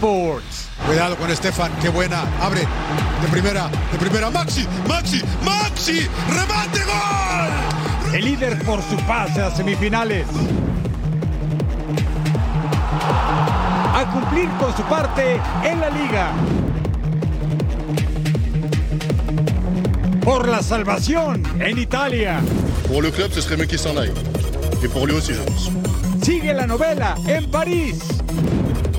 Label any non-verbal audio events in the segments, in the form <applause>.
Sports. Cuidado con Estefan, qué buena. Abre de primera, de primera. Maxi, Maxi, Maxi. Remate, gol. El líder por su pase a semifinales. A cumplir con su parte en la liga. Por la salvación en Italia. Pour le club, ce serait mieux qu'il s'en aille. Et pour lui aussi, je pense. Sigue la novela en París.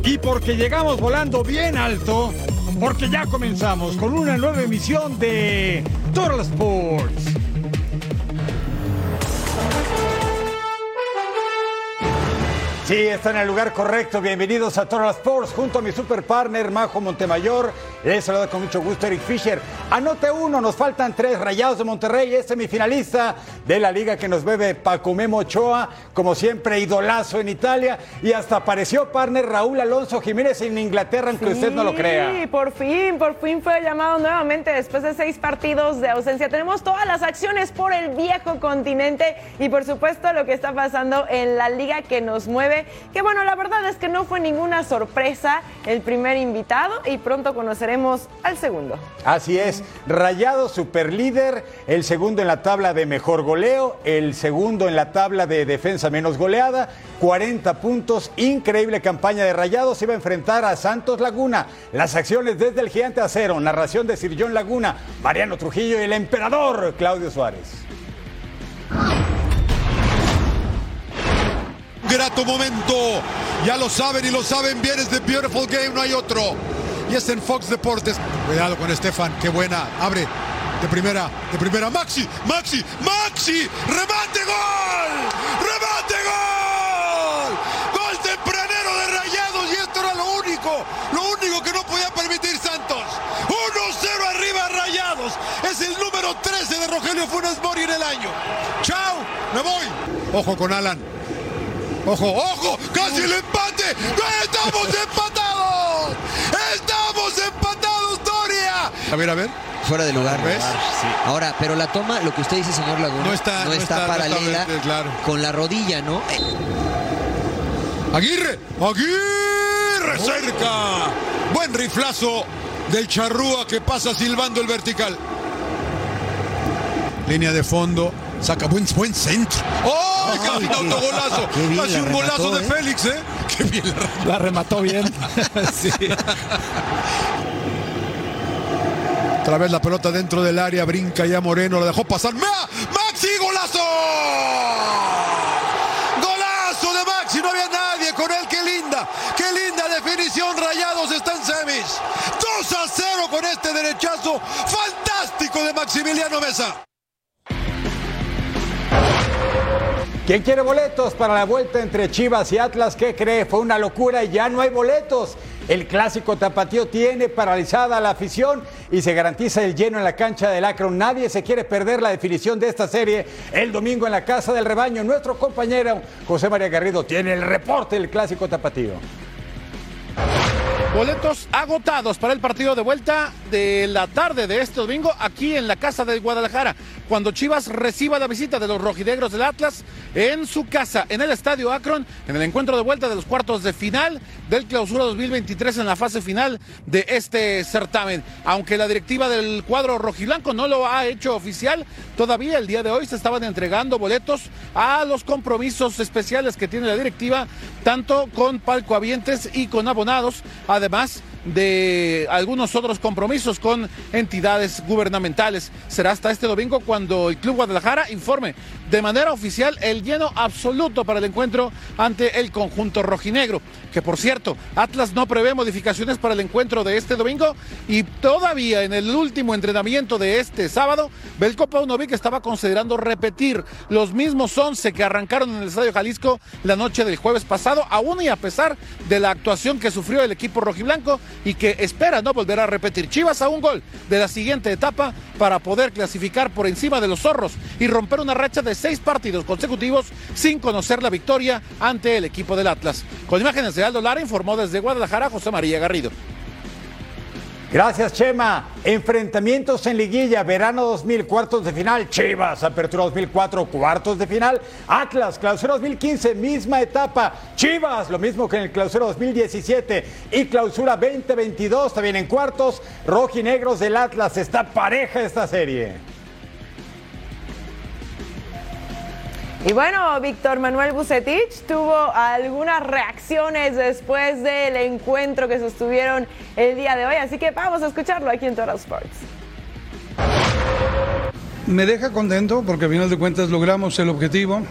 Y porque llegamos volando bien alto, porque ya comenzamos con una nueva emisión de Total Sports. Sí, está en el lugar correcto. Bienvenidos a Total Sports junto a mi super partner Majo Montemayor. Les saluda con mucho gusto Eric Fisher. Anote uno, nos faltan tres. Rayados de Monterrey es semifinalista de la liga que nos bebe Paco Memo Ochoa, como siempre idolazo en Italia. Y hasta apareció partner Raúl Alonso Jiménez en Inglaterra, aunque usted no lo crea. Sí, por fin, por fin fue llamado nuevamente después de seis partidos de ausencia. Tenemos todas las acciones por el viejo continente y por supuesto lo que está pasando en la liga que nos mueve. Que bueno, la verdad es que no fue ninguna sorpresa el primer invitado y pronto conoceremos al segundo. Así es, Rayado superlíder, el segundo en la tabla de mejor goleo, el segundo en la tabla de defensa menos goleada, 40 puntos, increíble campaña de Rayados, se iba a enfrentar a Santos Laguna. Las acciones desde el gigante acero, narración de Sir John Laguna, Mariano Trujillo y el emperador Claudio Suárez. Grato momento. Ya lo saben y lo saben bien. Es The Beautiful Game, no hay otro. Y es en Fox Deportes. Cuidado con Estefan, qué buena. Abre de primera, de primera. Maxi, Maxi, Maxi. Remate, gol. Remate, gol. Gol tempranero de Rayados. Y esto era lo único, lo único que no podía permitir Santos. 1-0 arriba Rayados. Es el número 13 de Rogelio Funes Mori en el año. Chao, me voy. Ojo con Alan. Ojo, ojo, casi el empate. ¡Estamos empatados! ¡Estamos empatados, Doria! A ver, a ver. Fuera de lugar. ¿Ves? Sí. Ahora, pero la toma, lo que usted dice, señor Laguna, No está- no está- no paralela está- claro. con la rodilla, ¿no? Aguirre, Aguirre cerca. Buen riflazo del charrúa que pasa silbando el vertical. Línea de fondo. Saca buen, buen centro. ¡Oh! Casi un qué- autogolazo. Casi un golazo de ¿eh? Félix, ¿eh? <laughs> Qué bien la remató. La remató bien. <laughs> sí. Otra vez la pelota dentro del área, brinca ya Moreno, la dejó pasar. ¡Ma! ¡Maxi, golazo! ¡Golazo de Maxi! No había nadie con él, qué linda, qué linda definición. Rayados está en semis. 2 a 0 con este derechazo fantástico de Maximiliano Mesa. ¿Quién quiere boletos para la vuelta entre Chivas y Atlas? ¿Qué cree? Fue una locura y ya no hay boletos. El clásico tapatío tiene paralizada la afición y se garantiza el lleno en la cancha del Akron. Nadie se quiere perder la definición de esta serie el domingo en la Casa del Rebaño. Nuestro compañero José María Garrido tiene el reporte del clásico tapatío. Boletos agotados para el partido de vuelta de la tarde de este domingo aquí en la Casa de Guadalajara, cuando Chivas reciba la visita de los rojinegros del Atlas en su casa, en el Estadio Akron, en el encuentro de vuelta de los cuartos de final del Clausura 2023 en la fase final de este certamen. Aunque la directiva del cuadro rojiblanco no lo ha hecho oficial, todavía el día de hoy se estaban entregando boletos a los compromisos especiales que tiene la directiva, tanto con palcoavientes y con abonados, además de algunos otros compromisos con entidades gubernamentales. Será hasta este domingo cuando el Club Guadalajara informe de manera oficial el lleno absoluto para el encuentro ante el conjunto rojinegro. Que por cierto, Atlas no prevé modificaciones para el encuentro de este domingo y todavía en el último entrenamiento de este sábado, Belko Paunovic estaba considerando repetir los mismos 11 que arrancaron en el Estadio Jalisco la noche del jueves pasado, aún y a pesar de la actuación que sufrió el equipo rojiblanco y que espera no volver a repetir. Chivas a un gol de la siguiente etapa para poder clasificar por encima de los zorros y romper una racha de seis partidos consecutivos sin conocer la victoria ante el equipo del Atlas. Con imágenes de Aldo Lara informó desde Guadalajara José María Garrido. Gracias, Chema. Enfrentamientos en liguilla, verano 2000, cuartos de final, Chivas, apertura 2004, cuartos de final, Atlas, clausura 2015, misma etapa, Chivas, lo mismo que en el clausura 2017 y clausura 2022, también en cuartos, rojinegros del Atlas, está pareja esta serie. Y bueno, Víctor Manuel Bucetich tuvo algunas reacciones después del encuentro que sostuvieron el día de hoy, así que vamos a escucharlo aquí en Total. Me deja contento porque a final de cuentas logramos el objetivo.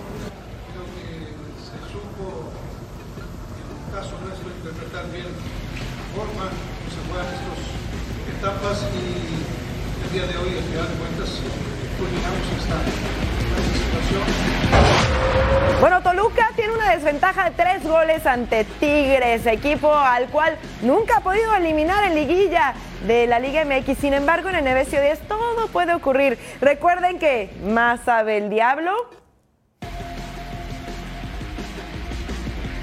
Tiene una desventaja de tres goles ante Tigres, equipo al cual nunca ha podido eliminar en liguilla de la Liga MX. Sin embargo, en el Nevesio 10 todo puede ocurrir. Recuerden que más sabe el diablo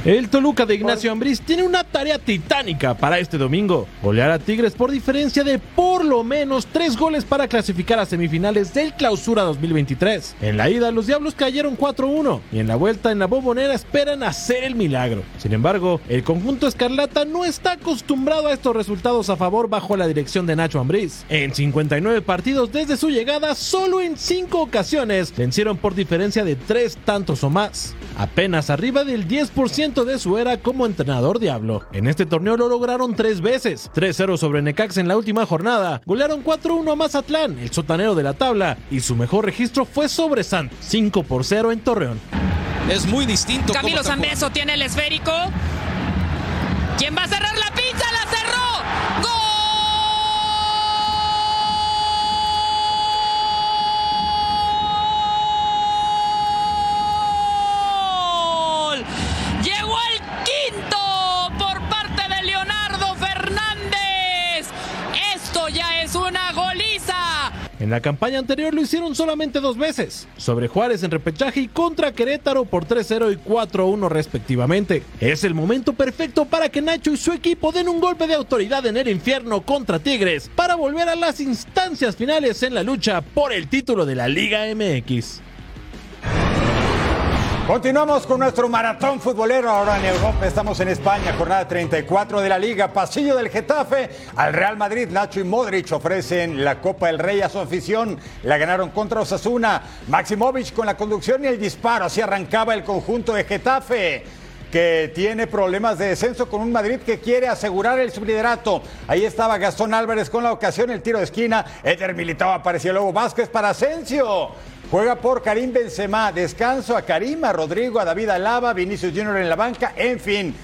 El Toluca de Ignacio Ambriz tiene una tarea titánica para este domingo. Golear a Tigres por diferencia de por lo menos tres goles para clasificar a semifinales del Clausura 2023. En la ida los Diablos cayeron 4-1 y en la vuelta en la Bombonera esperan hacer el milagro. Sin embargo, el conjunto Escarlata no está acostumbrado a estos resultados a favor bajo la dirección de Nacho Ambriz. En 59 partidos desde su llegada, solo en 5 ocasiones vencieron por diferencia de tres tantos o más. Apenas arriba del 10% de su era como entrenador Diablo. En este torneo lo lograron tres veces: 3-0 sobre Necax en la última jornada, golearon 4-1 a Mazatlán, el sotanero de la tabla, y su mejor registro fue sobre Sant, 5 por 0 en Torreón. Es muy distinto. Camilo Zambeso tiene el esférico. ¿Quién va a cerrar la pizza? ¡La En la campaña anterior lo hicieron solamente dos veces, sobre Juárez en repechaje y contra Querétaro por 3-0 y 4-1 respectivamente. Es el momento perfecto para que Nacho y su equipo den un golpe de autoridad en el infierno contra Tigres para volver a las instancias finales en la lucha por el título de la Liga MX. Continuamos con nuestro maratón futbolero ahora en Europa. Estamos en España, jornada 34 de la Liga. Pasillo del Getafe al Real Madrid. Nacho y Modric ofrecen la Copa del Rey a su afición. La ganaron contra Osasuna. Maximovic con la conducción y el disparo. Así arrancaba el conjunto de Getafe que tiene problemas de descenso con un Madrid que quiere asegurar el subliderato. Ahí estaba Gastón Álvarez con la ocasión, el tiro de esquina. Eder Militao apareció luego Vázquez para Asensio. Juega por Karim Benzema. Descanso a Karim, a Rodrigo, a David Alaba, Vinicius Junior en la banca. En fin.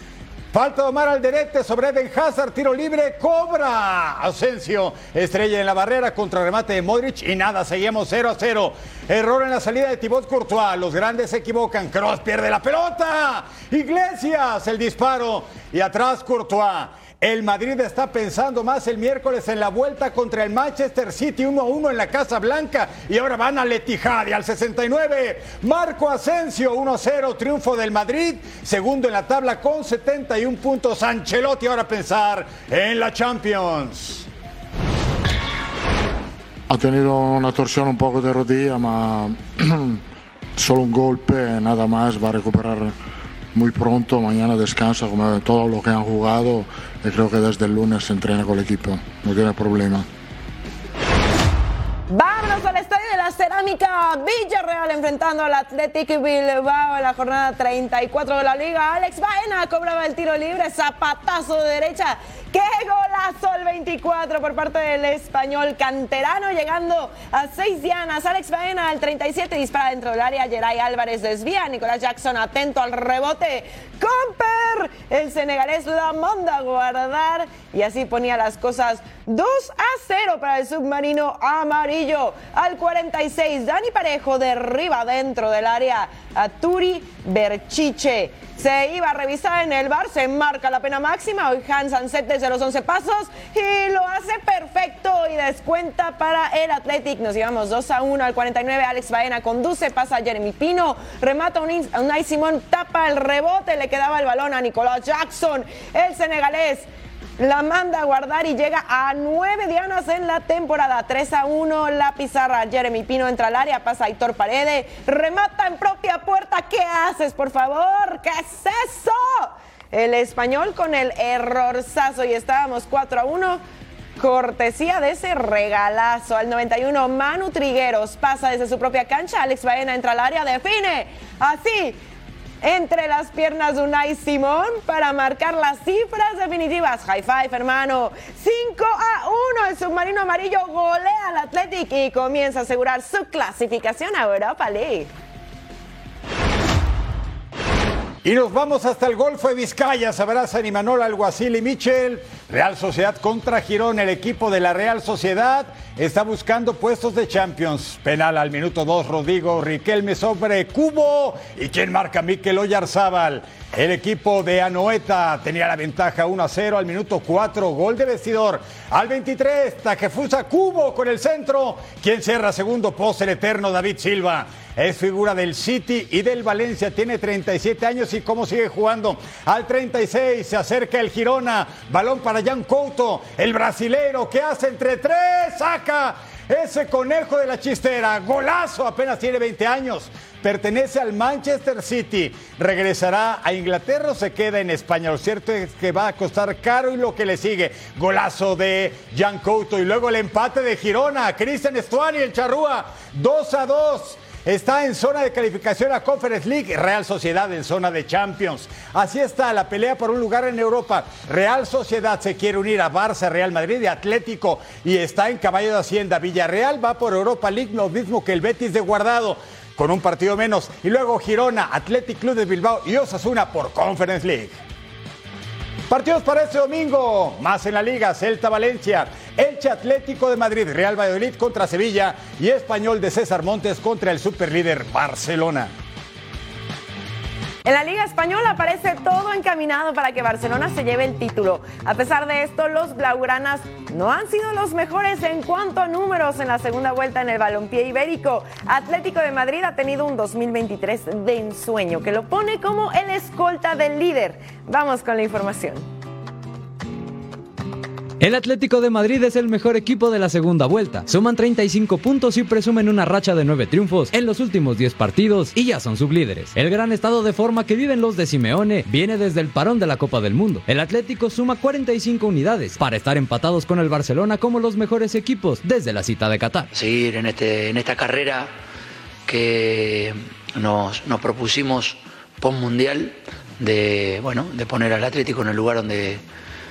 Falta de Omar Alderete sobre Eden Hazard, tiro libre, cobra. Asensio, estrella en la barrera, contra remate de Modric y nada, seguimos 0 a 0. Error en la salida de Thibaut Courtois, los grandes se equivocan, Cross pierde la pelota. Iglesias, el disparo y atrás Courtois. El Madrid está pensando más el miércoles en la vuelta contra el Manchester City 1-1 en la Casa Blanca y ahora van a Letijad y al 69. Marco Asensio 1-0, triunfo del Madrid, segundo en la tabla con 71 puntos. Ancelotti ahora pensar en la Champions. Ha tenido una torsión un poco de rodilla, ma <clears throat> solo un golpe, nada más, va a recuperar muy pronto, mañana descansa como todo lo que han jugado y creo que desde el lunes se entrena con el equipo, no tiene problema. Vámonos al estadio de la Cerámica Villarreal enfrentando al Athletic Bilbao en la jornada 34 de la liga. Alex Baena cobraba el tiro libre, zapatazo de derecha. ¡Qué golazo! Al 24 por parte del español canterano, llegando a 6 dianas. Alex Baena al 37 dispara dentro del área. Geray Álvarez desvía. Nicolás Jackson atento al rebote. Comper, el senegalés la manda a guardar y así ponía las cosas 2 a 0 para el submarino amarillo. Al 46, Dani Parejo derriba dentro del área a Turi Berchiche. Se iba a revisar en el bar, se marca la pena máxima. Hoy Hans Anset desde los 11 pasos y lo hace perfecto y descuenta para el Athletic. Nos llevamos 2 a 1 al 49. Alex Baena conduce, pasa a Jeremy Pino, remata a Unai Simón, tapa el rebote, le quedaba el balón a Nicolás Jackson, el senegalés la manda a guardar y llega a nueve dianas en la temporada. 3 a 1 la pizarra. Jeremy Pino entra al área, pasa a Héctor Paredes, remata en propia puerta. ¿Qué haces, por favor? ¿Qué es eso? El español con el errorzazo y estábamos 4 a 1. Cortesía de ese regalazo al 91, Manu Trigueros pasa desde su propia cancha, Alex Baena entra al área, define, así, entre las piernas de Unai Simón para marcar las cifras definitivas. High five, hermano. 5 a 1. El submarino amarillo golea al Athletic y comienza a asegurar su clasificación a Europa League. Y nos vamos hasta el Golfo de Vizcaya. Sabrá San Imanol, Alguacil y Michel. Real Sociedad contra Girón. El equipo de la Real Sociedad está buscando puestos de Champions. Penal al minuto 2, Rodrigo Riquelme sobre Cubo. ¿Y quién marca? Miquel Oyarzábal. El equipo de Anoeta tenía la ventaja 1 a 0 al minuto 4. Gol de vestidor. Al 23, Tajefusa Cubo con el centro. ¿Quién cierra segundo post el eterno David Silva? Es figura del City y del Valencia. Tiene 37 años y cómo sigue jugando. Al 36 se acerca el Girona. Balón para Jan Couto. El brasilero que hace entre tres. Saca ese conejo de la chistera. Golazo. Apenas tiene 20 años. Pertenece al Manchester City. Regresará a Inglaterra o se queda en España. Lo cierto es que va a costar caro y lo que le sigue. Golazo de Jan Couto. Y luego el empate de Girona. Cristian Estuani, el Charrúa. 2 a 2 está en zona de calificación a Conference League, Real Sociedad en zona de Champions. Así está la pelea por un lugar en Europa. Real Sociedad se quiere unir a Barça, Real Madrid y Atlético y está en caballo de Hacienda. Villarreal va por Europa League, lo mismo que el Betis de Guardado. Con un partido menos. Y luego Girona, Athletic Club de Bilbao y Osasuna por Conference League. Partidos para este domingo, más en la liga, Celta Valencia, Elche Atlético de Madrid, Real Valladolid contra Sevilla y Español de César Montes contra el superlíder Barcelona. En la Liga Española parece todo encaminado para que Barcelona se lleve el título. A pesar de esto, los blaugranas no han sido los mejores en cuanto a números en la segunda vuelta en el balompié ibérico. Atlético de Madrid ha tenido un 2023 de ensueño que lo pone como el escolta del líder. Vamos con la información. El Atlético de Madrid es el mejor equipo de la segunda vuelta. Suman 35 puntos y presumen una racha de 9 triunfos en los últimos 10 partidos y ya son sublíderes. El gran estado de forma que viven los de Simeone viene desde el parón de la Copa del Mundo. El Atlético suma 45 unidades para estar empatados con el Barcelona como los mejores equipos desde la cita de Qatar. Seguir en, este, esta carrera que nos, nos propusimos post mundial de, bueno, de poner al Atlético en el lugar donde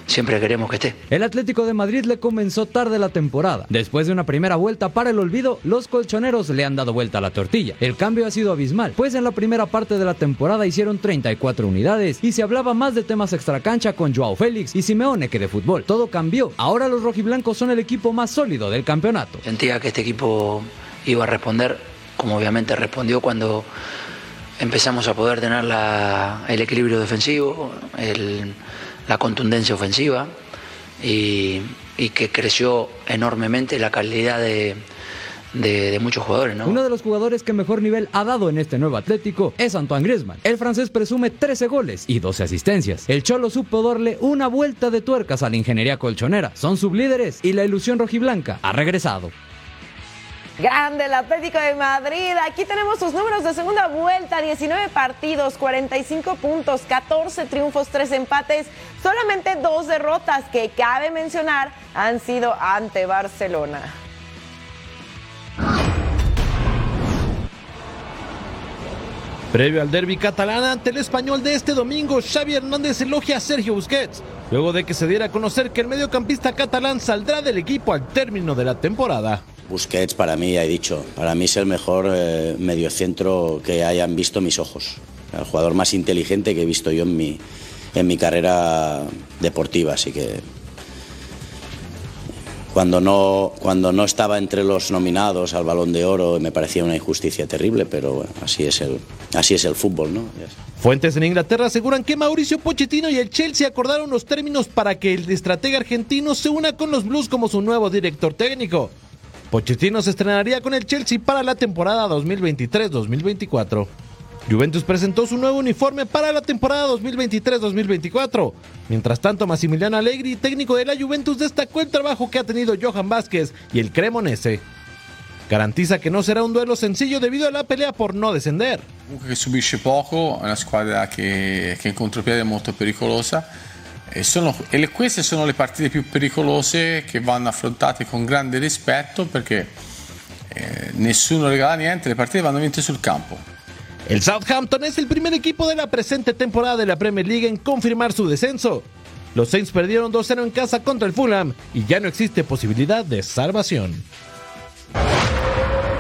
siempre queremos que esté. El Atlético de Madrid le comenzó tarde la temporada. Después de una primera vuelta para el olvido, los colchoneros le han dado vuelta a la tortilla. El cambio ha sido abismal, pues en la primera parte de la temporada hicieron 34 unidades y se hablaba más de temas extracancha con Joao Félix y Simeone que de fútbol. Todo cambió. Ahora los rojiblancos son el equipo más sólido del campeonato. Sentía que este equipo iba a responder, como obviamente respondió cuando empezamos a poder tener la, el equilibrio defensivo, el la contundencia ofensiva y, que creció enormemente la calidad de, muchos jugadores. ¿no? Uno de los jugadores que mejor nivel ha dado en este nuevo Atlético es Antoine Griezmann. El francés presume 13 goles y 12 asistencias. El Cholo supo darle una vuelta de tuercas a la ingeniería colchonera. Son sublíderes y la ilusión rojiblanca ha regresado. Grande el Atlético de Madrid. Aquí tenemos sus números de segunda vuelta. 19 partidos, 45 puntos, 14 triunfos, 3 empates, solamente dos derrotas que cabe mencionar han sido ante Barcelona. Previo al derby catalán ante el español de este domingo, Xavi Hernández elogia a Sergio Busquets, luego de que se diera a conocer que el mediocampista catalán saldrá del equipo al término de la temporada. Busquets para mí, ya he dicho, para mí es el mejor eh, mediocentro que hayan visto mis ojos. El jugador más inteligente que he visto yo en mi, en mi carrera deportiva, así que cuando no, cuando no estaba entre los nominados al Balón de Oro me parecía una injusticia terrible, pero bueno, así es el, así es el fútbol, ¿no? Fuentes en Inglaterra aseguran que Mauricio Pochettino y el Chelsea acordaron los términos para que el estratega argentino se una con los Blues como su nuevo director técnico. Pochettino se estrenaría con el Chelsea para la temporada 2023-2024. Juventus presentó su nuevo uniforme para la temporada 2023-2024. Mientras tanto, Massimiliano Allegri, técnico de la Juventus, destacó el trabajo que ha tenido Johan Vázquez y el Cremonese. Garantiza che non sarà un duello sencillo debido a la pelea por no descender. Comunque che subisce poco, una squadra che, che in contropiede è molto pericolosa. E, sono, e queste sono le partite più pericolose che vanno affrontate con grande rispetto perché eh, nessuno regala niente, le partite vanno vinte sul campo. El Southampton es el primer equipo de la presente temporada de la Premier League en confirmar su descenso. Los Saints perdieron 2-0 en casa contra el Fulham y ya no existe posibilidad de salvación.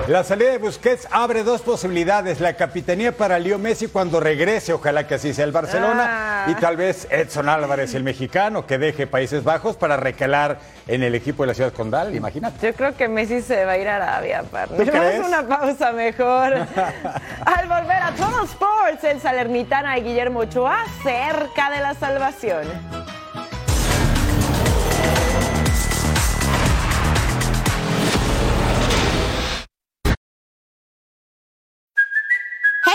La salida de Busquets abre dos posibilidades. La capitanía para Leo Messi cuando regrese, ojalá que así sea el Barcelona. Ah. Y tal vez Edson Álvarez, el mexicano, que deje Países Bajos para recalar en el equipo de la Ciudad Condal. Imagínate. Yo creo que Messi se va a ir a Arabia, a una pausa mejor. <laughs> Al volver a Total Sports, el Salernitana y Guillermo Ochoa cerca de la salvación.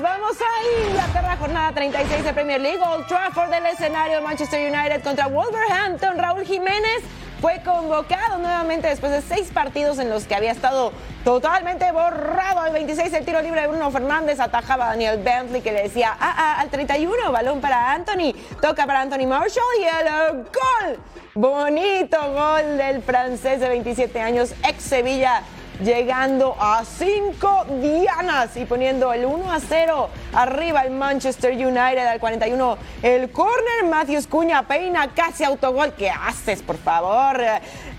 Vamos a Inglaterra, jornada 36 de Premier League. Old Trafford del escenario Manchester United contra Wolverhampton. Raúl Jiménez fue convocado nuevamente después de seis partidos en los que había estado totalmente borrado. Al 26 el tiro libre de Bruno Fernández atajaba a Daniel Bentley que le decía ah, ah, al 31, balón para Anthony, toca para Anthony Marshall y el gol. Bonito gol del francés de 27 años, ex Sevilla llegando a cinco dianas y poniendo el 1 a 0 arriba el Manchester United al 41. El corner, Matthews Cuña peina casi autogol. ¿Qué haces, por favor?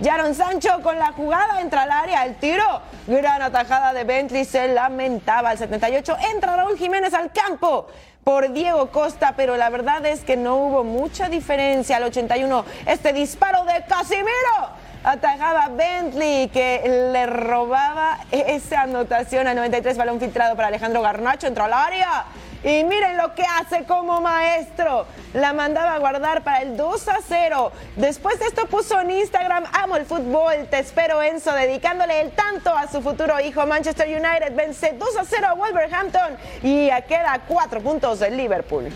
Jaron Sancho con la jugada entra al área, el tiro. Gran atajada de Bentley, se lamentaba al 78. Entra Raúl Jiménez al campo por Diego Costa, pero la verdad es que no hubo mucha diferencia al 81. Este disparo de Casimiro atajaba Bentley que le robaba esa anotación al 93 balón filtrado para Alejandro Garnacho entró al área. Y miren lo que hace como maestro. La mandaba a guardar para el 2 a 0 después de esto puso en Instagram amo el fútbol te espero Enzo dedicándole el tanto a su futuro hijo Manchester United. Vence 2 a 0 a Wolverhampton y queda 4 puntos del Liverpool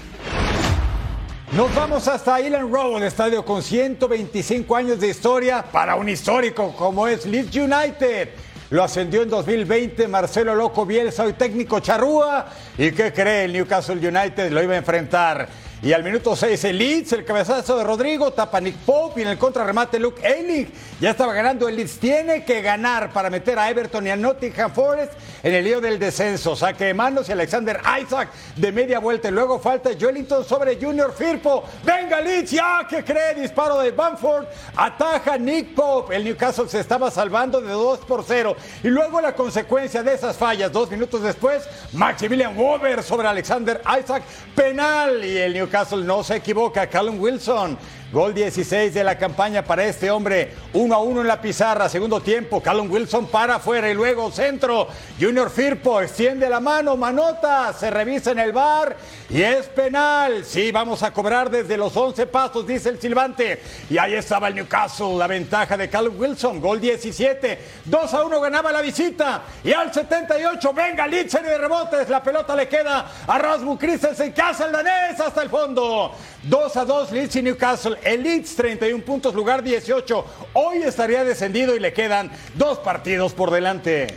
Nos vamos hasta Island Road, estadio con 125 años de historia para un histórico como es Leeds United. Lo ascendió en 2020 Marcelo Loco Bielsa, hoy técnico charrúa. ¿Y qué cree? El Newcastle United lo iba a enfrentar. Y al minuto 6 el Leeds, el cabezazo de Rodrigo, tapa Nick Pope y en el contrarremate Luke Ayling. Ya estaba ganando el Leeds. Tiene que ganar para meter a Everton y a Nottingham Forest en el lío del descenso. Saque de manos y Alexander Isaac de media vuelta. Luego falta Joelinton sobre Junior Firpo. Venga Leeds, ya que cree. Disparo de Bamford. Ataja Nick Pope. El Newcastle se estaba salvando de 2 por 0. Y luego la consecuencia de esas fallas. Dos minutos después, Maximilian Wober sobre Alexander Isaac. Penal. Y el Newcastle no se equivoca. Callum Wilson Gol 16 de la campaña para este hombre. 1 a 1 en la pizarra. Segundo tiempo. Callum Wilson para afuera y luego centro. Junior Firpo extiende la mano. Manota. Se revisa en el bar y es penal. Sí, vamos a cobrar desde los 11 pasos, dice el silbante. Y ahí estaba el Newcastle. La ventaja de Callum Wilson. Gol 17. 2 a 1 ganaba la visita. Y al 78, venga Leeds serie de rebotes. La pelota le queda a Rasmus Christensen hace el danés hasta el fondo. 2 a 2 Leeds y Newcastle. El Leeds 31 puntos, lugar 18. Hoy estaría descendido y le quedan dos partidos por delante.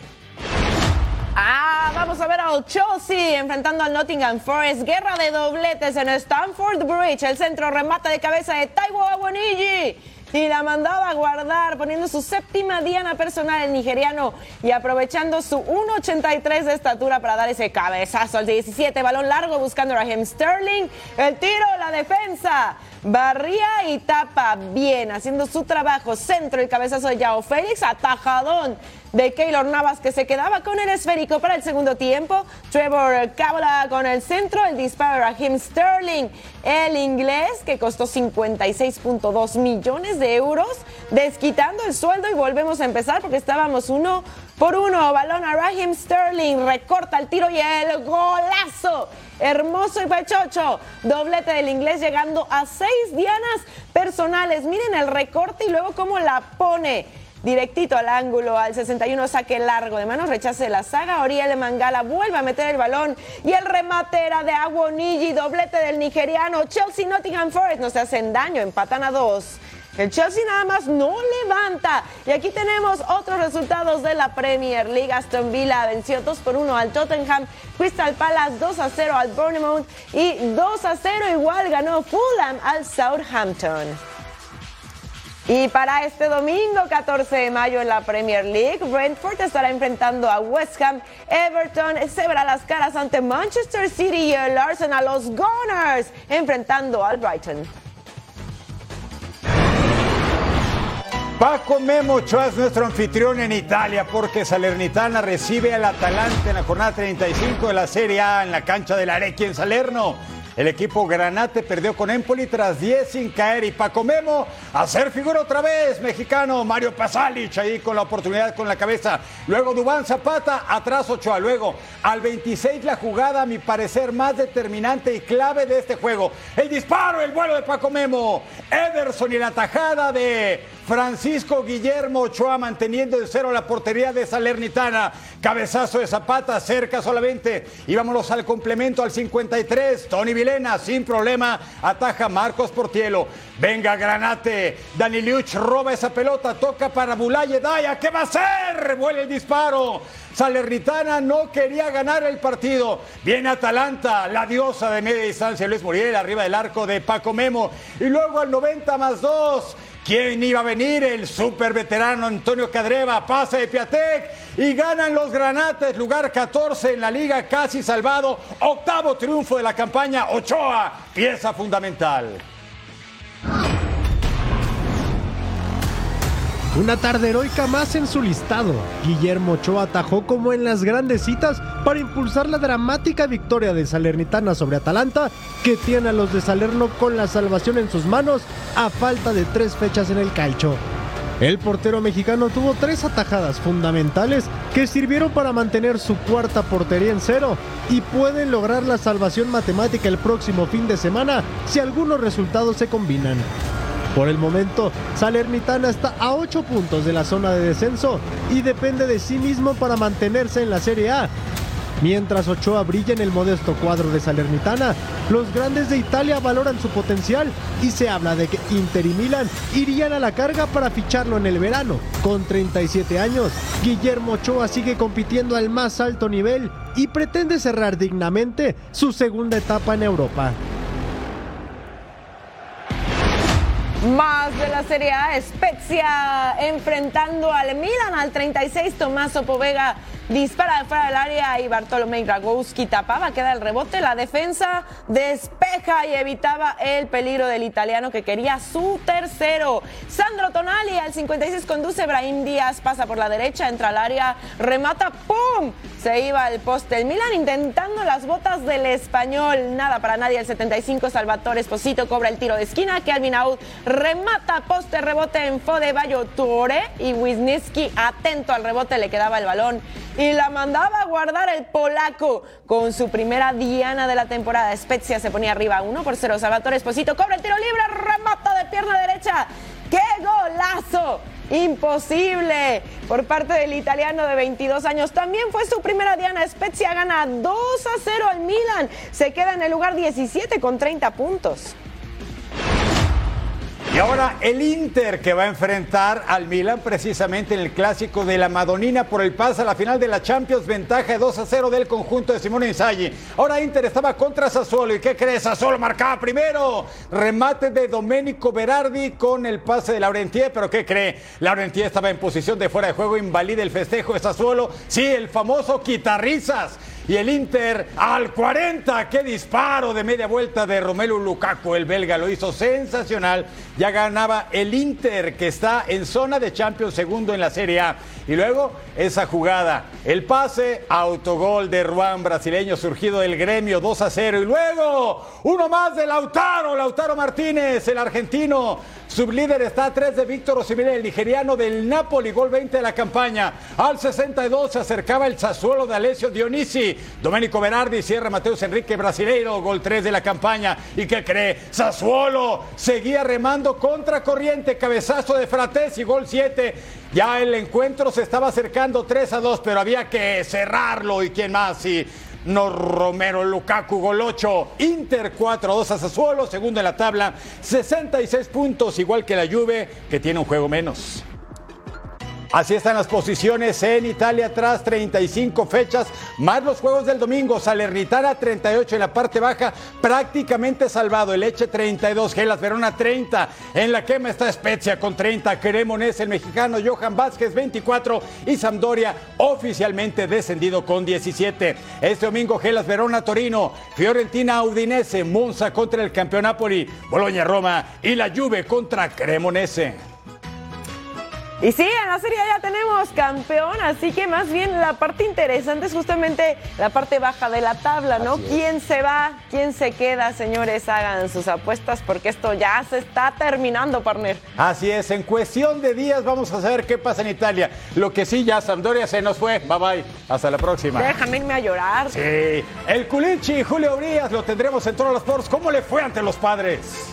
Ah, vamos a ver al Chelsea enfrentando al Nottingham Forest. Guerra de dobletes en Stamford Bridge. El centro remata de cabeza de Taiwo Awoniji. Y la mandaba a guardar, poniendo su séptima diana personal el nigeriano y aprovechando su 1.83 de estatura para dar ese cabezazo al 17. Balón largo buscando a Raheem Sterling. El tiro, la defensa. Barría y tapa bien, haciendo su trabajo. Centro, el cabezazo de Yao Félix. Atajadón de Keylor Navas que se quedaba con el esférico para el segundo tiempo. Trevor Cabla con el centro, el disparo de Raheem Sterling, el inglés que costó 56.2 millones de euros, desquitando el sueldo y volvemos a empezar porque estábamos uno por uno. Balón a Raheem Sterling, recorta el tiro y el golazo. Hermoso y pechocho. Doblete del inglés llegando a seis dianas personales. Miren el recorte y luego cómo la pone directito al ángulo, al 61 saque largo de manos, rechace la saga, Oriel Mangala vuelve a meter el balón y el remate era de Aguonigi, doblete del nigeriano, Chelsea Nottingham Forest no se hacen daño, empatan a dos. El Chelsea nada más no levanta. Y aquí tenemos otros resultados de la Premier League. Aston Villa venció 2 por 1 al Tottenham. Crystal Palace 2 a 0 al Bournemouth. Y 2 a 0 igual ganó Fulham al Southampton. Y para este domingo, 14 de mayo en la Premier League, Brentford estará enfrentando a West Ham. Everton se verá las caras ante Manchester City y el Arsenal, los Gunners, enfrentando al Brighton. Paco Memo Ochoa es nuestro anfitrión en Italia porque Salernitana recibe al Atalante en la jornada 35 de la Serie A en la cancha del Arequi en Salerno. El equipo Granate perdió con Empoli tras 10 sin caer y Paco Memo hacer figura otra vez, mexicano Mario Pasalic ahí con la oportunidad con la cabeza. Luego Dubán Zapata, atrás Ochoa. Luego al 26 la jugada, a mi parecer, más determinante y clave de este juego. El disparo, el vuelo de Paco Memo. Ederson y la tajada de Francisco Guillermo Ochoa manteniendo el cero la portería de Salernitana. Cabezazo de Zapata, cerca solamente. Y vámonos al complemento al 53. Tony Sin problema, ataja Marcos Portielo. Venga, Granate. Dani Liuch roba esa pelota, toca para Bulaye Daya. ¿Qué va a hacer? Vuelve el disparo. Salernitana no quería ganar el partido. Viene Atalanta, la diosa de media distancia, Luis Muriel, arriba del arco de Paco Memo. Y luego al 90 más 2. ¿Quién iba a venir? El super veterano Antonio Cadreva, pase de Piatek y ganan los Granates, lugar 14 en la liga, casi salvado. Octavo triunfo de la campaña, Ochoa, pieza fundamental. Una tarde heroica más en su listado. Guillermo Ochoa atajó como en las grandes citas para impulsar la dramática victoria de Salernitana sobre Atalanta, que tiene a los de Salerno con la salvación en sus manos a falta de tres fechas en el calcho. El portero mexicano tuvo tres atajadas fundamentales que sirvieron para mantener su cuarta portería en cero y pueden lograr la salvación matemática el próximo fin de semana si algunos resultados se combinan. Por el momento, Salernitana está a 8 puntos de la zona de descenso y depende de sí mismo para mantenerse en la Serie A. Mientras Ochoa brilla en el modesto cuadro de Salernitana, los grandes de Italia valoran su potencial y se habla de que Inter y Milan irían a la carga para ficharlo en el verano. Con 37 años, Guillermo Ochoa sigue compitiendo al más alto nivel y pretende cerrar dignamente su segunda etapa en Europa. Más de la Serie A, Spezia enfrentando al Milan al 36, Tommaso Povega dispara de fuera del área y Bartolomé Gragowski tapaba, queda el rebote, la defensa despeja y evitaba el peligro del italiano que quería su tercero. Sandro Tonali al 56 conduce, Brahim Díaz pasa por la derecha, entra al área, remata, ¡pum! Se iba al poste. El Milan intentando las botas del español, nada para nadie. El 75 Salvatore Esposito cobra el tiro de esquina, que Alminaud remata, poste, rebote en Fode Bayo Tore y Wisniewski atento al rebote le quedaba el balón y la mandaba a guardar el polaco con su primera diana de la temporada. Spezia se ponía arriba 1 por 0. Salvatore Esposito cobra el tiro libre, remata de pierna derecha. ¡Qué golazo! Imposible por parte del italiano de 22 años. También fue su primera diana. Spezia gana 2 a 0 al Milan. Se queda en el lugar 17 con 30 puntos. Ahora el Inter que va a enfrentar al Milan precisamente en el clásico de la Madonina por el pase a la final de la Champions, ventaja de 2 a 0 del conjunto de Simone Inzaghi. Ahora Inter estaba contra Sassuolo y ¿qué crees? Sassuolo marcaba primero. Remate de Domenico Berardi con el pase de Laurentier, pero ¿qué cree? Laurentier estaba en posición de fuera de juego, invalida el festejo de Sassuolo. Sí, el famoso quitarrizas. Y el Inter al 40, qué disparo de media vuelta de Romelu Lukaku, el belga lo hizo sensacional. Ya ganaba el Inter que está en zona de Champions segundo en la Serie A. Y luego esa jugada, el pase, autogol de Ruan brasileño surgido del gremio 2 a 0 y luego uno más de Lautaro, Lautaro Martínez, el argentino. Sublíder está a 3 de Víctor Osimhen, el nigeriano del Napoli, gol 20 de la campaña. Al 62 se acercaba el Sassuolo de Alessio Dionisi. Domenico Berardi cierra Mateus Enrique Brasileiro, gol 3 de la campaña. ¿Y qué cree? Sassuolo seguía remando contra corriente, cabezazo de Fratesi, gol 7. Ya el encuentro se estaba acercando 3 a 2, pero había que cerrarlo. ¿Y quién más? Y no Romero Lukaku gol 8, Inter 4 2 a Sassuolo, segundo en la tabla, 66 puntos, igual que la Juve, que tiene un juego menos. Así están las posiciones en Italia tras 35 fechas, más los juegos del domingo. Salernitana 38 en la parte baja, prácticamente salvado. El Eche 32, Gelas Verona 30. En la quema está Spezia con 30. Cremonese, el mexicano Johan Vázquez 24 y Sampdoria oficialmente descendido con 17. Este domingo Gelas Verona Torino, Fiorentina Udinese, Monza contra el campeón Napoli, Boloña Roma y la Juve contra Cremonese. Y sí, en la serie ya tenemos campeón, así que más bien la parte interesante es justamente la parte baja de la tabla, ¿no? ¿Quién se va? ¿Quién se queda? Señores, hagan sus apuestas porque esto ya se está terminando, partner. Así es, en cuestión de días vamos a saber qué pasa en Italia. Lo que sí, ya Sampdoria se nos fue. Bye bye. Hasta la próxima. Déjame irme a llorar. Sí, el Culichi Julio Urias lo tendremos en todos los sports. ¿Cómo le fue ante los padres?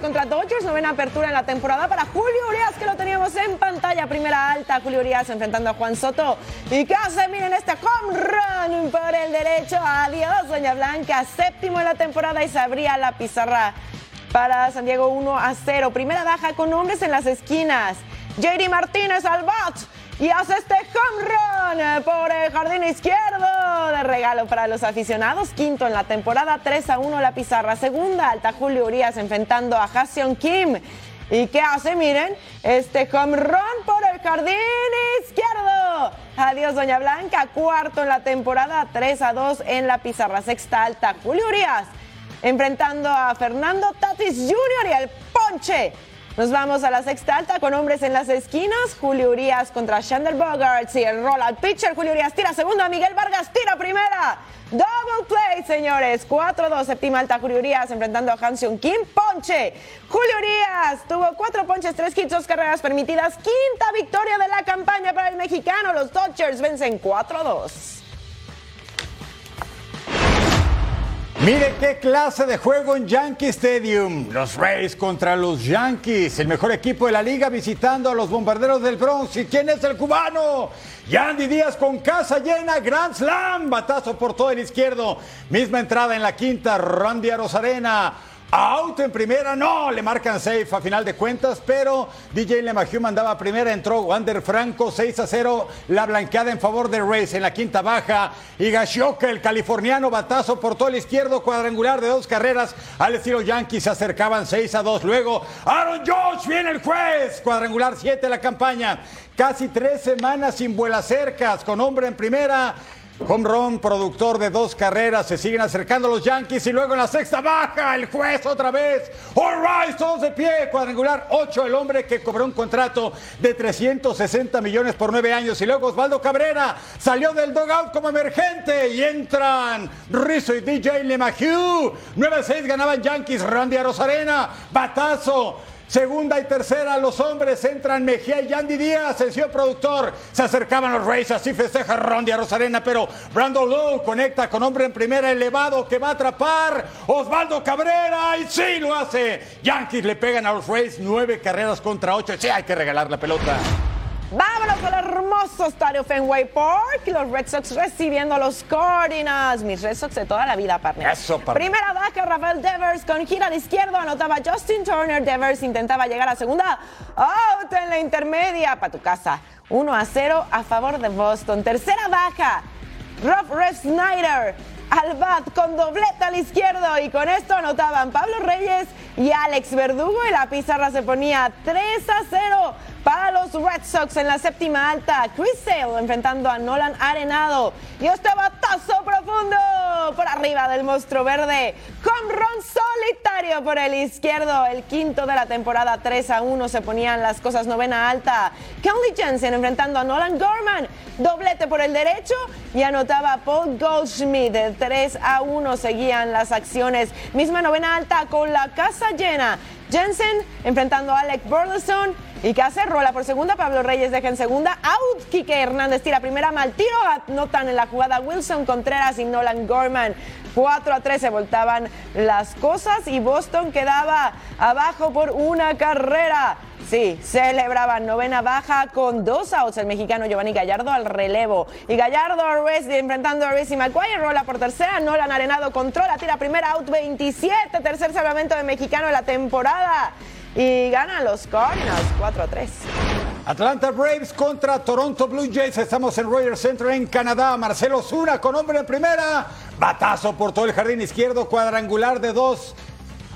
Contra Dodgers, novena apertura en la temporada para Julio Urias, que lo teníamos en pantalla, primera alta, Julio Urias enfrentando a Juan Soto. ¿Y qué hace? Miren este home run por el derecho, adiós Doña Blanca, séptimo en la temporada y se abría la pizarra para San Diego 1 a 0. Primera baja con hombres en las esquinas. JD Martínez al bat y hace este home run eh, por el jardín izquierdo de regalo para los aficionados. Quinto en la temporada, 3 a 1 la pizarra. Segunda alta, Julio Urias enfrentando a Hassion Kim. ¿Y qué hace? Miren, este home run por el jardín izquierdo. Adiós, Doña Blanca. Cuarto en la temporada, 3 a 2 en la pizarra. Sexta alta, Julio Urias enfrentando a Fernando Tatis Jr. y el ponche. Nos vamos a la sexta alta con hombres en las esquinas. Julio Urias contra Shander Bogarts y el roll pitcher. Julio Urias tira segunda, Miguel Vargas tira primera. Double play, señores. 4-2, séptima alta Julio Urias enfrentando a Hanson Kim. Ponche. Julio Urias tuvo cuatro ponches, tres hits, dos carreras permitidas. Quinta victoria de la campaña para el mexicano. Los Dodgers vencen 4-2. Mire qué clase de juego en Yankee Stadium. Los Rays contra los Yankees, el mejor equipo de la liga visitando a los bombarderos del Bronx. ¿Y quién es el cubano? Yandy Díaz con casa llena, Grand Slam, batazo por todo el izquierdo. Misma entrada en la quinta, Randy Arozarena. Out en primera, no, le marcan safe a final de cuentas, pero DJ LeMahieu mandaba primera, entró Wander Franco, 6 a 0, la blanqueada en favor de Rays en la quinta baja, y Gashioka, el californiano, batazo por todo el izquierdo, cuadrangular de dos carreras, al estilo Yankees se acercaban 6 a 2, luego Aaron Josh, viene el juez, cuadrangular 7 la campaña, casi tres semanas sin vuelas cercas, con hombre en primera, Home run, productor de dos carreras, se siguen acercando los Yankees y luego en la sexta baja el juez otra vez. All right, todos de pie, cuadrangular 8, el hombre que cobró un contrato de 360 millones por nueve años y luego Osvaldo Cabrera salió del dogout como emergente y entran Rizzo y DJ LeMahieu. 9-6 ganaban Yankees, Randy Arozarena, batazo. Segunda y tercera, los hombres entran Mejía y Yandy Díaz, sencillo productor. Se acercaban los Rays, así festeja Rondi a Rosarena, pero Brandon Lowe conecta con hombre en primera elevado que va a atrapar Osvaldo Cabrera y sí lo hace. Yankees le pegan a los Rays nueve carreras contra ocho. Sí, hay que regalar la pelota. Vámonos al hermoso estadio Fenway Park. Los Red Sox recibiendo a los Cardinals. Mis Red Sox de toda la vida, partner. Eso, partner. Primera baja, Rafael Devers con gira de izquierdo. Anotaba Justin Turner. Devers intentaba llegar a segunda. Out en la intermedia. Para tu casa. 1 a 0 a favor de Boston. Tercera baja. Rob Red Snyder al bat con doblete al izquierdo y con esto anotaban Pablo Reyes y Alex Verdugo y la pizarra se ponía 3 a 0 para los Red Sox en la séptima alta. Chris Sale enfrentando a Nolan Arenado y este batazo profundo por arriba del monstruo verde. Con ron solitario por el izquierdo. El quinto de la temporada 3 a 1 se ponían las cosas novena alta. Kelly Jensen enfrentando a Nolan Gorman. Doblete por el derecho y anotaba Paul Goldschmidt. 3 a 1 seguían las acciones. Misma novena alta con la casa llena. Jensen enfrentando a Alec Burleson y que hace rola por segunda. Pablo Reyes deja en segunda. Out. Quique Hernández tira primera. Mal tiro. Anotan en la jugada Wilson Contreras y Nolan Gorman. 4 a 3 se voltaban las cosas y Boston quedaba abajo por una carrera. Sí, celebraban novena baja con dos outs el mexicano Giovanni Gallardo al relevo. Y Gallardo enfrentando a Racing McGuire, rola por tercera, Nolan Arenado controla, tira primera out 27, tercer salvamento de mexicano en la temporada. Y ganan los Cardinals 4 a 3. Atlanta Braves contra Toronto Blue Jays. Estamos en Rogers Center en Canadá. Marcelo Zuna con hombre en primera. Batazo por todo el jardín izquierdo. Cuadrangular de dos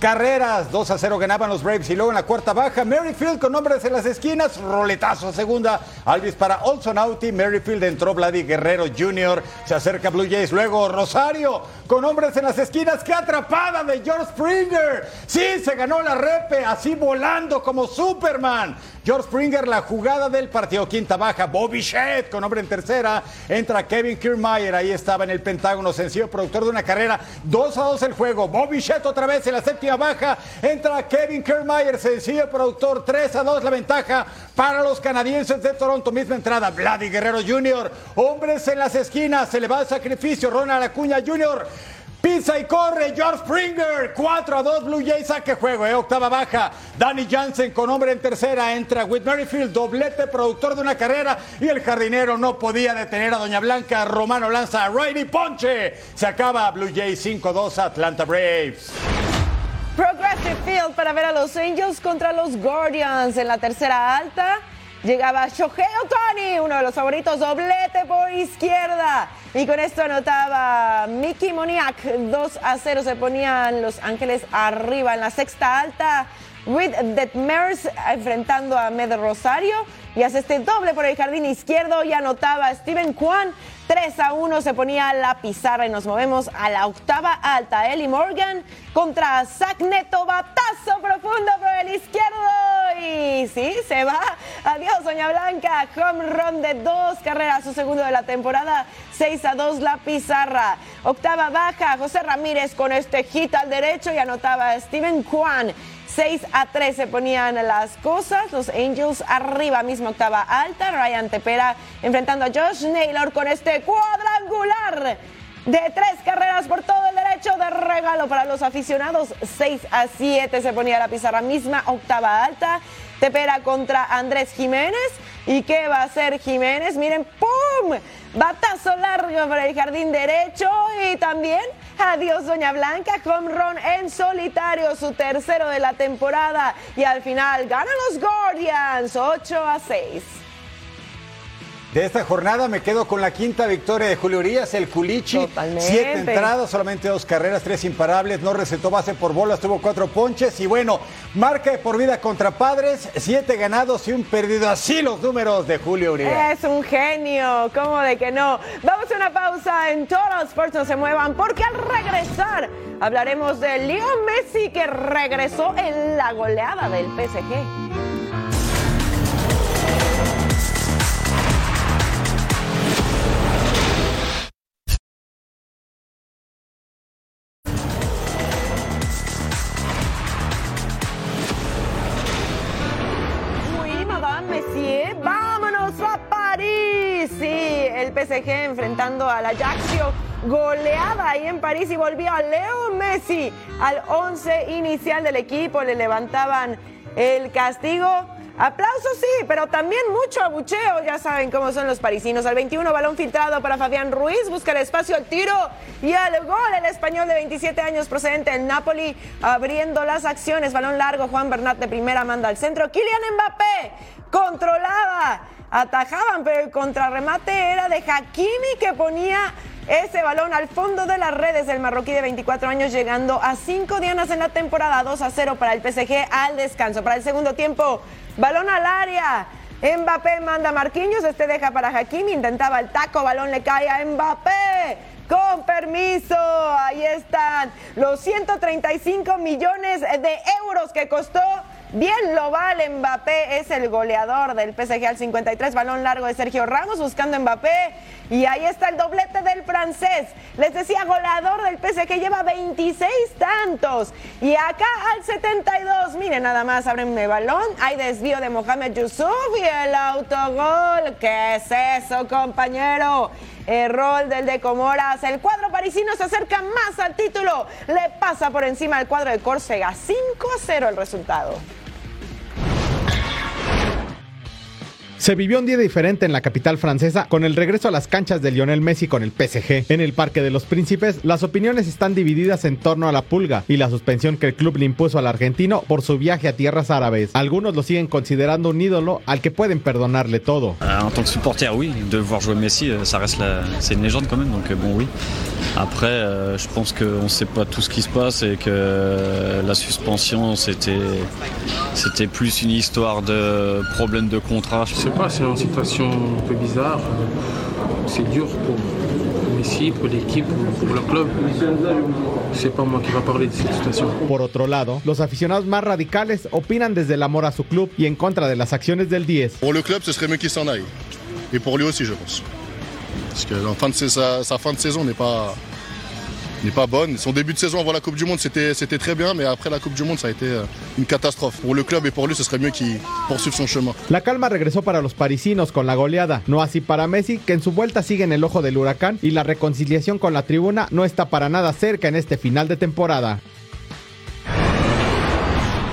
carreras. 2 a 0 ganaban los Braves. Y luego en la cuarta baja, Merrifield con hombres en las esquinas. Roletazo a segunda. Alvis para Olson Auti. Merrifield entró Vladi Guerrero Jr. Se acerca Blue Jays. Luego Rosario con hombres en las esquinas. ¡Qué atrapada de George Springer! Sí, se ganó la repe. Así volando como Superman. George Springer, la jugada del partido. Quinta baja. Bobby Shedd con hombre en tercera. Entra Kevin Kiermaier. Ahí estaba en el Pentágono. Sencillo productor de una carrera. 2 a 2 el juego. Bobby Shedd otra vez en la séptima baja. Entra Kevin Kiermaier. Sencillo productor. 3 a 2 la ventaja para los canadienses de Toronto. Misma entrada. Vladi Guerrero Jr. Hombres en las esquinas. Se le va el sacrificio. Ronald Acuña Jr. Pisa y corre George Springer. 4 a 2 Blue Jays saque juego. Eh, octava baja. Danny Jansen con hombre en tercera. Entra Whit Merrifield. Doblete productor de una carrera. Y el jardinero no podía detener a Doña Blanca. Romano lanza a Riley Ponche. Se acaba Blue Jays 5-2 Atlanta Braves. Progressive Field para ver a los Angels contra los Guardians en la tercera alta. Llegaba Shohei Otani, uno de los favoritos, doblete por izquierda. Y con esto anotaba Mickey Moniak. 2 a 0 se ponían Los Ángeles arriba en la sexta alta. Reed Detmers enfrentando a Med Rosario y hace este doble por el jardín izquierdo y anotaba Steven Kwan. 3 a 1 se ponía la pizarra y nos movemos a la octava alta. Ellie Morgan contra Zach Neto, batazo profundo por el izquierdo y sí, se va. Adiós, Doña Blanca. Home run de dos carreras, su segundo de la temporada. 6 a 2 la pizarra. Octava baja, José Ramírez con este hit al derecho y anotaba Steven Kwan. 6 a 3 se ponían las cosas. Los Angels arriba, mismo octava alta. Ryan Tepera enfrentando a Josh Naylor con este cuadrangular de tres carreras por todo el derecho de regalo para los aficionados. 6 a 7 se ponía la pizarra misma, octava alta. Tepera contra Andrés Jiménez. ¿Y qué va a hacer Jiménez? Miren, ¡pum! Batazo largo para el jardín derecho y también adiós Doña Blanca, home run en solitario, su tercero de la temporada y al final ganan los Guardians 8 a 6. De esta jornada me quedo con la quinta victoria de Julio Urias, el Culichi. Siete entradas, solamente dos carreras, tres imparables, no recetó base por bolas, tuvo cuatro ponches y bueno, marca de por vida contra padres, siete ganados y un perdido. Así los números de Julio Urias. Es un genio, ¿cómo de que no? Vamos a una pausa en Total Sports, no se muevan, porque al regresar hablaremos de Leo Messi que regresó en la goleada del PSG. A París. Sí, el PSG enfrentando al Ajaxio. Goleada ahí en París y volvió a Leo Messi al 11 inicial del equipo. Le levantaban el castigo. Aplausos sí, pero también mucho abucheo. Ya saben cómo son los parisinos. Al 21, balón filtrado para Fabián Ruiz. Busca el espacio al tiro y al gol. El español de 27 años procedente del Napoli abriendo las acciones. Balón largo. Juan Bernat de primera manda al centro. Kylian Mbappé controlaba. Atajaban, pero el contrarremate era de Hakimi que ponía ese balón al fondo de las redes del marroquí de 24 años, llegando a 5 dianas en la temporada 2 a 0 para el PSG al descanso. Para el segundo tiempo, balón al área. Mbappé manda a Marquinhos, este deja para Hakimi, intentaba el taco, balón le cae a Mbappé. Con permiso, ahí están los 135 millones de euros que costó Bien lo vale Mbappé, es el goleador del PSG al 53, balón largo de Sergio Ramos buscando Mbappé y ahí está el doblete del francés. Les decía, goleador del PSG lleva 26 tantos y acá al 72, miren nada más, abren el balón, hay desvío de Mohamed Yusuf y el autogol. ¿Qué es eso, compañero? Error del de Comoras. El cuadro parisino se acerca más al título. Le pasa por encima al cuadro de Córcega. 5 a 0 el resultado. Se vivió un día diferente en la capital francesa con el regreso a las canchas de Lionel Messi con el PSG. En el Parque de los Príncipes, las opiniones están divididas en torno a la pulga y la suspensión que el club le impuso al argentino por su viaje a tierras árabes. Algunos lo siguen considerando un ídolo al que pueden perdonarle todo. En tant que supporter, oui, de voir jouer Messi, euh, ça reste la... c'est une légende quand même, donc euh, bon, oui. Après, euh, je pense qu'on ne sait pas tout ce qui se passe et que la suspension, c'était, c'était plus une histoire de problème de contrat. Je sais pas, c'est une situation un peu bizarre. C'est dur pour, Messi, pour l'équipe, pour, le club. C'est pas moi qui va parler de cette situation. Por otro lado, los aficionados más radicales opinan desde el amor a su club y en contra de las acciones del 10. Pour le club, ce serait mieux qu'il s'en aille. Et pour lui aussi, je pense. Parce que en fin de, sa- sa fin de saison n'est pas, n'est pas bonne. Son début de saison avant la Coupe du Monde, c'était, c'était très bien, mais après la Coupe du Monde, ça a été euh, une catastrophe. Pour le club et pour lui, ce serait mieux qu'il poursuive son chemin. La calma regresó para los parisinos con la goleada, no así para Messi, que en su vuelta sigue en el ojo del huracán y la reconciliación con la tribuna no está para nada cerca en este final de temporada.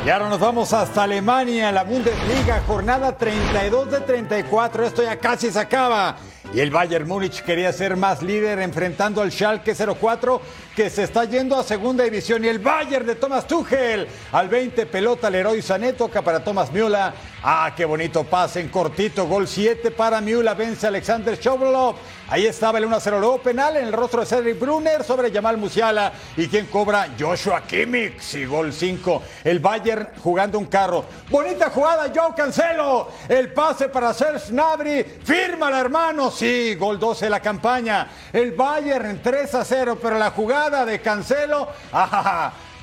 Y ahora nos vamos hasta Alemania, la Bundesliga, jornada 32 de 34. Esto ya casi se acaba. Y el Bayern Múnich quería ser más líder enfrentando al Schalke 04 que se está yendo a segunda división. Y el Bayern de Thomas Tuchel al 20 pelota héroe Sané toca para Thomas Müller Ah, qué bonito pase en cortito. Gol 7 para Miula. Vence Alexander Chovolov. Ahí estaba el 1-0. Luego penal en el rostro de Cedric Brunner sobre Jamal Musiala. ¿Y quién cobra? Joshua Kimmich. Y gol 5. El Bayern jugando un carro. Bonita jugada, Joe Cancelo. El pase para Serge Gnabry. Fírmala, hermano. Sí, gol 12 de la campaña. El Bayern 3-0. Pero la jugada de Cancelo.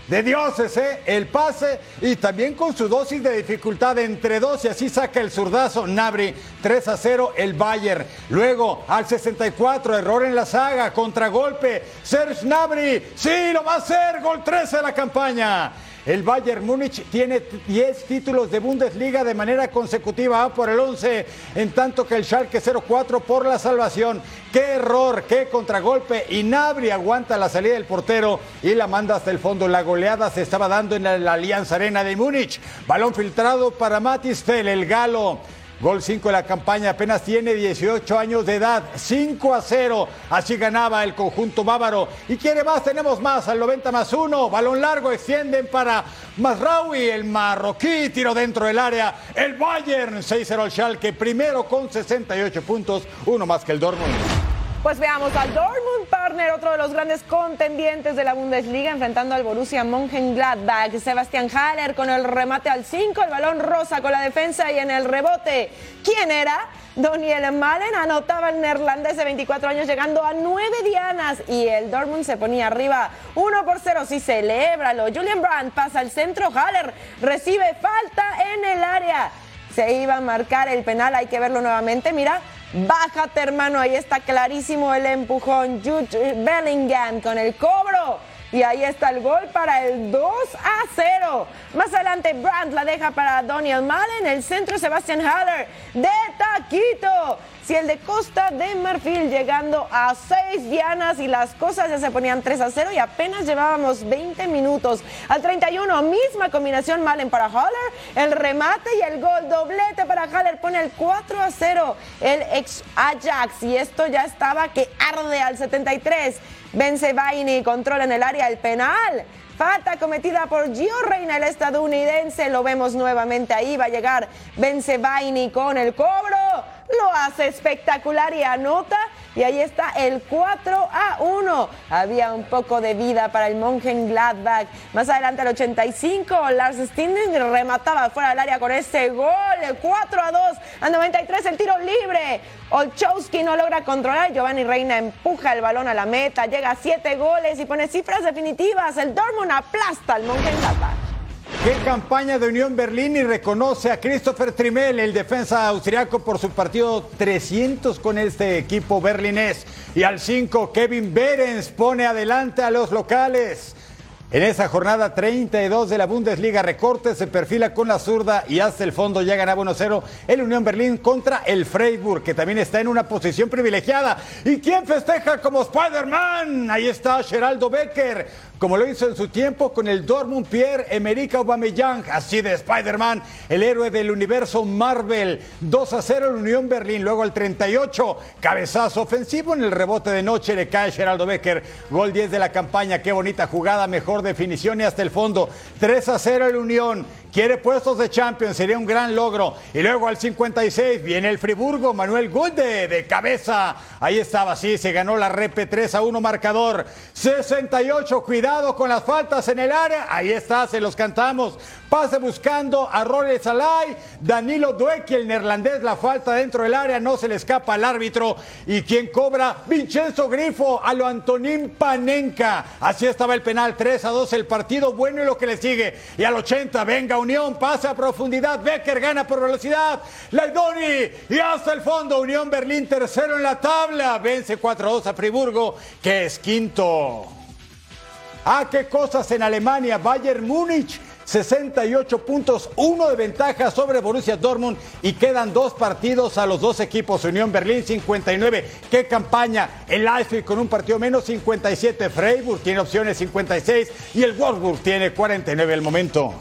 de dioses, ¿eh? El pase y también con su dosis de dificultad entre dos y así saca el zurdazo Nabri 3 a 0 el Bayern. Luego al 64, error en la saga, contragolpe, Serge Nabri, sí, lo va a hacer, gol 13 de la campaña. El Bayern Múnich tiene 10 títulos de Bundesliga de manera consecutiva va por el 11, en tanto que el Schalke 04 por la salvación. Qué error, qué contragolpe. Y Nabri aguanta la salida del portero y la manda hasta el fondo. La goleada se estaba dando en la, Alianza Arena de Múnich. Balón filtrado para Matis Fell, el galo. Gol 5 de la campaña, apenas tiene 18 años de edad, 5 a 0. Así ganaba el conjunto bávaro. Y quiere más, tenemos más, al 90 más 1. Balón largo, extienden para Masraoui, el marroquí, tiro dentro del área. El Bayern, 6-0 al Schalke, primero con 68 puntos, uno más que el Dortmund. Pues veamos al Dortmund Partner, otro de los grandes contendientes de la Bundesliga, enfrentando al Borussia Mönchengladbach. Sebastián Haller con el remate al 5, el balón rosa con la defensa y en el rebote. ¿Quién era? Daniel Malen anotaba el neerlandés de 24 años llegando a 9 dianas y el Dortmund se ponía arriba 1 por 0. Sí, celébralo. Julian Brandt pasa al centro. Haller recibe falta en el área. Se iba a marcar el penal, hay que verlo nuevamente. Mira, Bájate, hermano. Ahí está clarísimo el empujón. Jude Bellingham con el cobro. Y ahí está el gol para el 2 a 0. Más adelante, Brandt la deja para Daniel Malen. El centro, Sebastian Haller de taquito si el de Costa de Marfil llegando a seis dianas y las cosas ya se ponían 3 a 0 y apenas llevábamos 20 minutos. Al 31, misma combinación Malen para Haller, el remate y el gol doblete para Haller pone el 4 a 0 el ex Ajax y esto ya estaba que arde al 73. Vence Baini, controla en el área el penal. Falta cometida por Gio Reina, el estadounidense. Lo vemos nuevamente ahí. Va a llegar Vence Baini con el cobro lo hace espectacular y anota. Y ahí está el 4 a 1. Había un poco de vida para el Gladbach. Más adelante al 85, Lars Stinding remataba fuera del área con ese gol. El 4 a 2. Al 93 el tiro libre. Olchowski no logra controlar. Giovanni Reina empuja el balón a la meta. Llega a 7 goles y pone cifras definitivas. El Dortmund aplasta al Mönchengladbach. Qué campaña de Unión Berlín y reconoce a Christopher Trimel, el defensa austriaco, por su partido 300 con este equipo berlinés. Y al 5, Kevin Berens pone adelante a los locales. En esa jornada 32 de la Bundesliga, recorte se perfila con la zurda y hasta el fondo ya ganaba 1-0 el Unión Berlín contra el Freiburg, que también está en una posición privilegiada. ¿Y quién festeja como Spider-Man? Ahí está Geraldo Becker, como lo hizo en su tiempo con el Dortmund Pierre-Emerick Aubameyang, así de Spider-Man, el héroe del universo Marvel. 2 0 el Unión Berlín, luego al 38, cabezazo ofensivo en el rebote de noche le cae Geraldo Becker, gol 10 de la campaña, qué bonita jugada, mejor definición y hasta el fondo. 3 a 0 el Unión. Quiere puestos de Champions, sería un gran logro. Y luego al 56 viene el Friburgo, Manuel Gulde de cabeza. Ahí estaba, sí, se ganó la repe 3 a 1 marcador. 68, cuidado con las faltas en el área. Ahí está, se los cantamos. Pase buscando a Rory Salai. Danilo Dueck, el neerlandés, la falta dentro del área, no se le escapa al árbitro. ¿Y quien cobra? Vincenzo Grifo a lo Antonín Panenka. Así estaba el penal, 3 a 2 el partido, bueno y lo que le sigue. Y al 80, venga Unión, pasa a profundidad, Becker gana por velocidad. Laidoni y hasta el fondo, Unión Berlín tercero en la tabla. Vence 4 a 2 a Friburgo, que es quinto. Ah, qué cosas en Alemania. Bayern Múnich 68 puntos, uno de ventaja sobre Borussia Dortmund y quedan dos partidos a los dos equipos. Unión Berlín 59. ¿Qué campaña? El Leipzig con un partido menos 57. Freiburg tiene opciones 56 y el Wolfsburg tiene 49 al momento.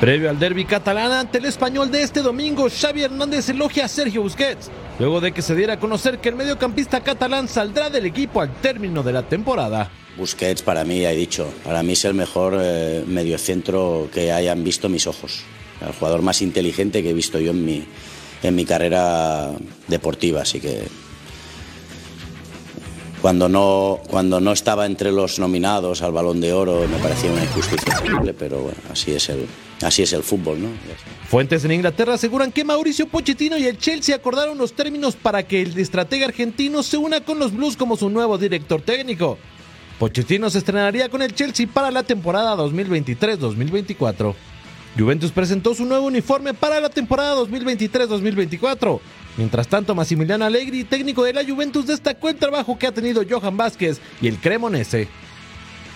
Previo al derby catalán ante el español de este domingo, Xavi Hernández elogia a Sergio Busquets, luego de que se diera a conocer que el mediocampista catalán saldrá del equipo al término de la temporada. Busquets para mí, he dicho, para mí es el mejor eh, mediocentro que hayan visto mis ojos. El jugador más inteligente que he visto yo en mi, en mi carrera deportiva, así que cuando no, cuando no estaba entre los nominados al Balón de Oro me parecía una injusticia pero así es el, así es el fútbol, ¿no? Fuentes en Inglaterra aseguran que Mauricio Pochettino y el Chelsea acordaron los términos para que el estratega argentino se una con los Blues como su nuevo director técnico. Pochettino se estrenaría con el Chelsea para la temporada 2023-2024. Juventus presentó su nuevo uniforme para la temporada 2023-2024. Mientras tanto, Massimiliano Allegri, técnico de la Juventus, destacó el trabajo que ha tenido Johan Vázquez y el Cremonese.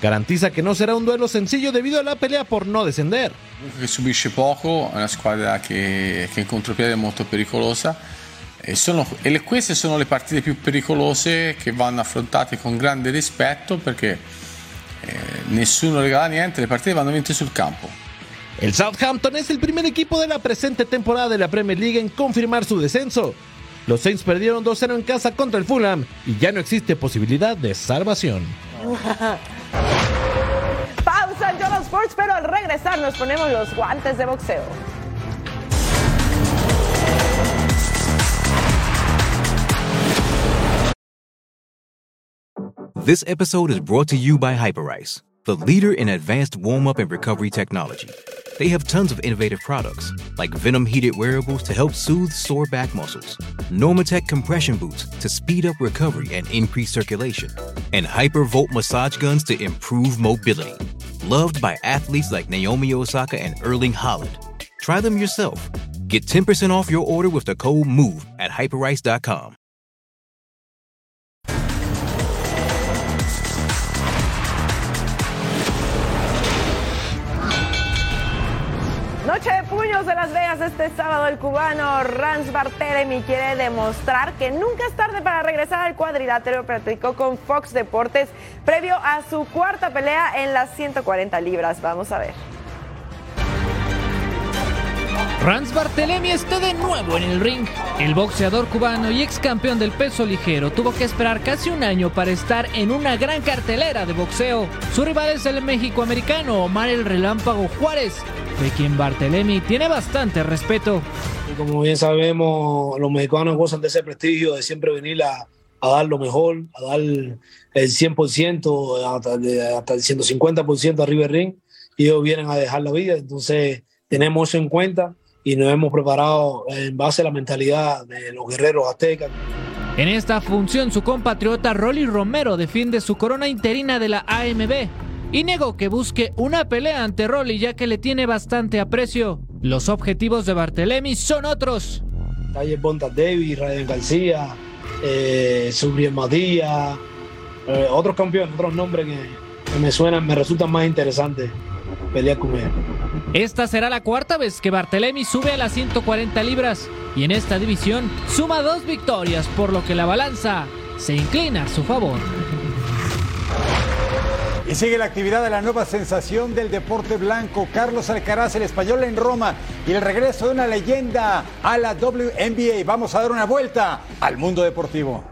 Garantiza que no será un duelo sencillo debido a la pelea por no descender. Che subisce poco, è una squadra che, che in contropiede è molto pericolosa. E, sono, e queste sono le partite più pericolose che vanno affrontate con grande rispetto perché eh, nessuno regala niente, le partite vanno vinte sul campo. El Southampton es el primer equipo de la presente temporada de la Premier League en confirmar su descenso. Los Saints perdieron 2-0 en casa contra el Fulham y ya no existe posibilidad de salvación. <laughs> Sports, pero al regresar nos ponemos los guantes de boxeo. This episode is brought to you by Hyperice, the leader in advanced warm up and recovery technology. They have tons of innovative products, like Venom heated wearables to help soothe sore back muscles, Normatec compression boots to speed up recovery and increase circulation, and Hypervolt massage guns to improve mobility. Loved by athletes like Naomi Osaka and Erling Holland. Try them yourself. Get 10% off your order with the code MOVE at hyperice.com. Noche de puños de Las Vegas este sábado. El cubano Rans Barthelemy quiere demostrar que nunca es tarde para regresar al cuadrilátero. Platicó con Fox Deportes previo a su cuarta pelea en las 140 libras. Vamos a ver. Rans Barthelemy está de nuevo en el ring. El boxeador cubano y ex campeón del peso ligero tuvo que esperar casi un año para estar en una gran cartelera de boxeo. Su rival es el mexicoamericano Omar el Relámpago Juárez, de quien Barthelemy tiene bastante respeto. Y como bien sabemos, los mexicanos gozan de ese prestigio de siempre venir a, a dar lo mejor, a dar el 100%, hasta, hasta el 150% arriba del ring, y ellos vienen a dejar la vida. Entonces, tenemos eso en cuenta y nos hemos preparado en base a la mentalidad de los guerreros aztecas. En esta función, su compatriota Rolly Romero defiende su corona interina de la AMB y negó que busque una pelea ante Rolly ya que le tiene bastante aprecio. Los objetivos de Barthelemy son otros. Calle Bonta Davis, Ryan García, eh, Subriel Matías, eh, otros campeones, otros nombres que, que me suenan, me resultan más interesantes con ellos. Esta será la cuarta vez que Barthelemy sube a las 140 libras y en esta división suma dos victorias, por lo que la balanza se inclina a su favor. Y sigue la actividad de la nueva sensación del deporte blanco, Carlos Alcaraz, el español en Roma, y el regreso de una leyenda a la WNBA. Vamos a dar una vuelta al mundo deportivo.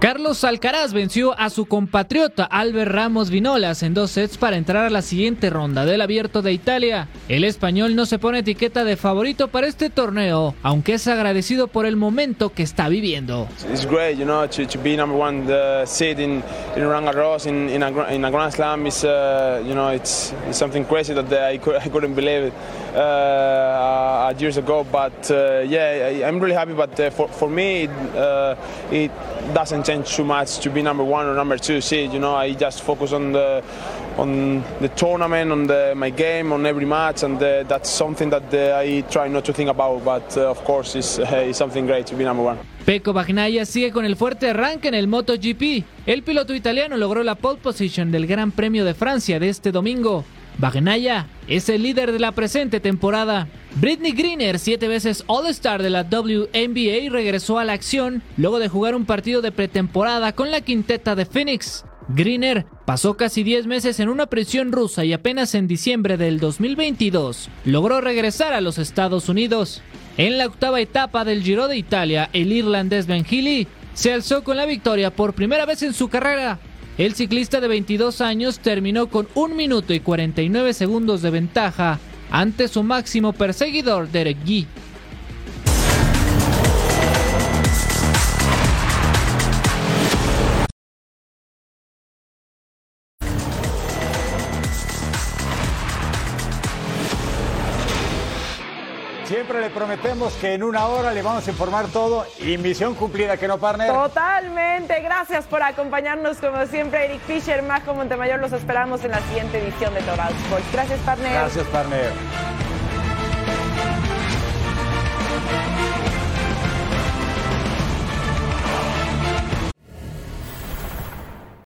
Carlos Alcaraz venció a su compatriota Albert Ramos Vinolas en dos sets para entrar a la siguiente ronda del Abierto de Italia. El español no se pone etiqueta de favorito para este torneo, aunque es agradecido por el momento que está viviendo. It's great, you know, to, be number one uh, seed in in in a, Grand Slam is, uh, you know, it's, something crazy that I, could, I couldn't believe it uh, years ago. But uh, yeah, I'm really happy. But uh, for for me, it, uh, it doesn't change too much to be number one or number two seed. You know, I just focus on the on the tournament, on the, my game, on every match, and uh, that's something that uh, I try not to think about. But uh, of course, it's, uh, it's something great to be number one. Pecco Bagnaia sigue con el fuerte arranque en el MotoGP. El piloto italiano logró la pole position del Gran Premio de Francia de este domingo. Bagnaia es el líder de la presente temporada. Britney Greener, siete veces All-Star de la WNBA, regresó a la acción luego de jugar un partido de pretemporada con la quinteta de Phoenix. Greener pasó casi 10 meses en una prisión rusa y apenas en diciembre del 2022 logró regresar a los Estados Unidos. En la octava etapa del Giro de Italia, el irlandés Ben Healy se alzó con la victoria por primera vez en su carrera. El ciclista de 22 años terminó con 1 minuto y 49 segundos de ventaja ante su máximo perseguidor Derek Guy. Le prometemos que en una hora le vamos a informar todo y misión cumplida, que no, partner? Totalmente. Gracias por acompañarnos como siempre, Eric Fisher, Majo Montemayor. Los esperamos en la siguiente edición de Total Sports. Gracias, partner. Gracias, partner.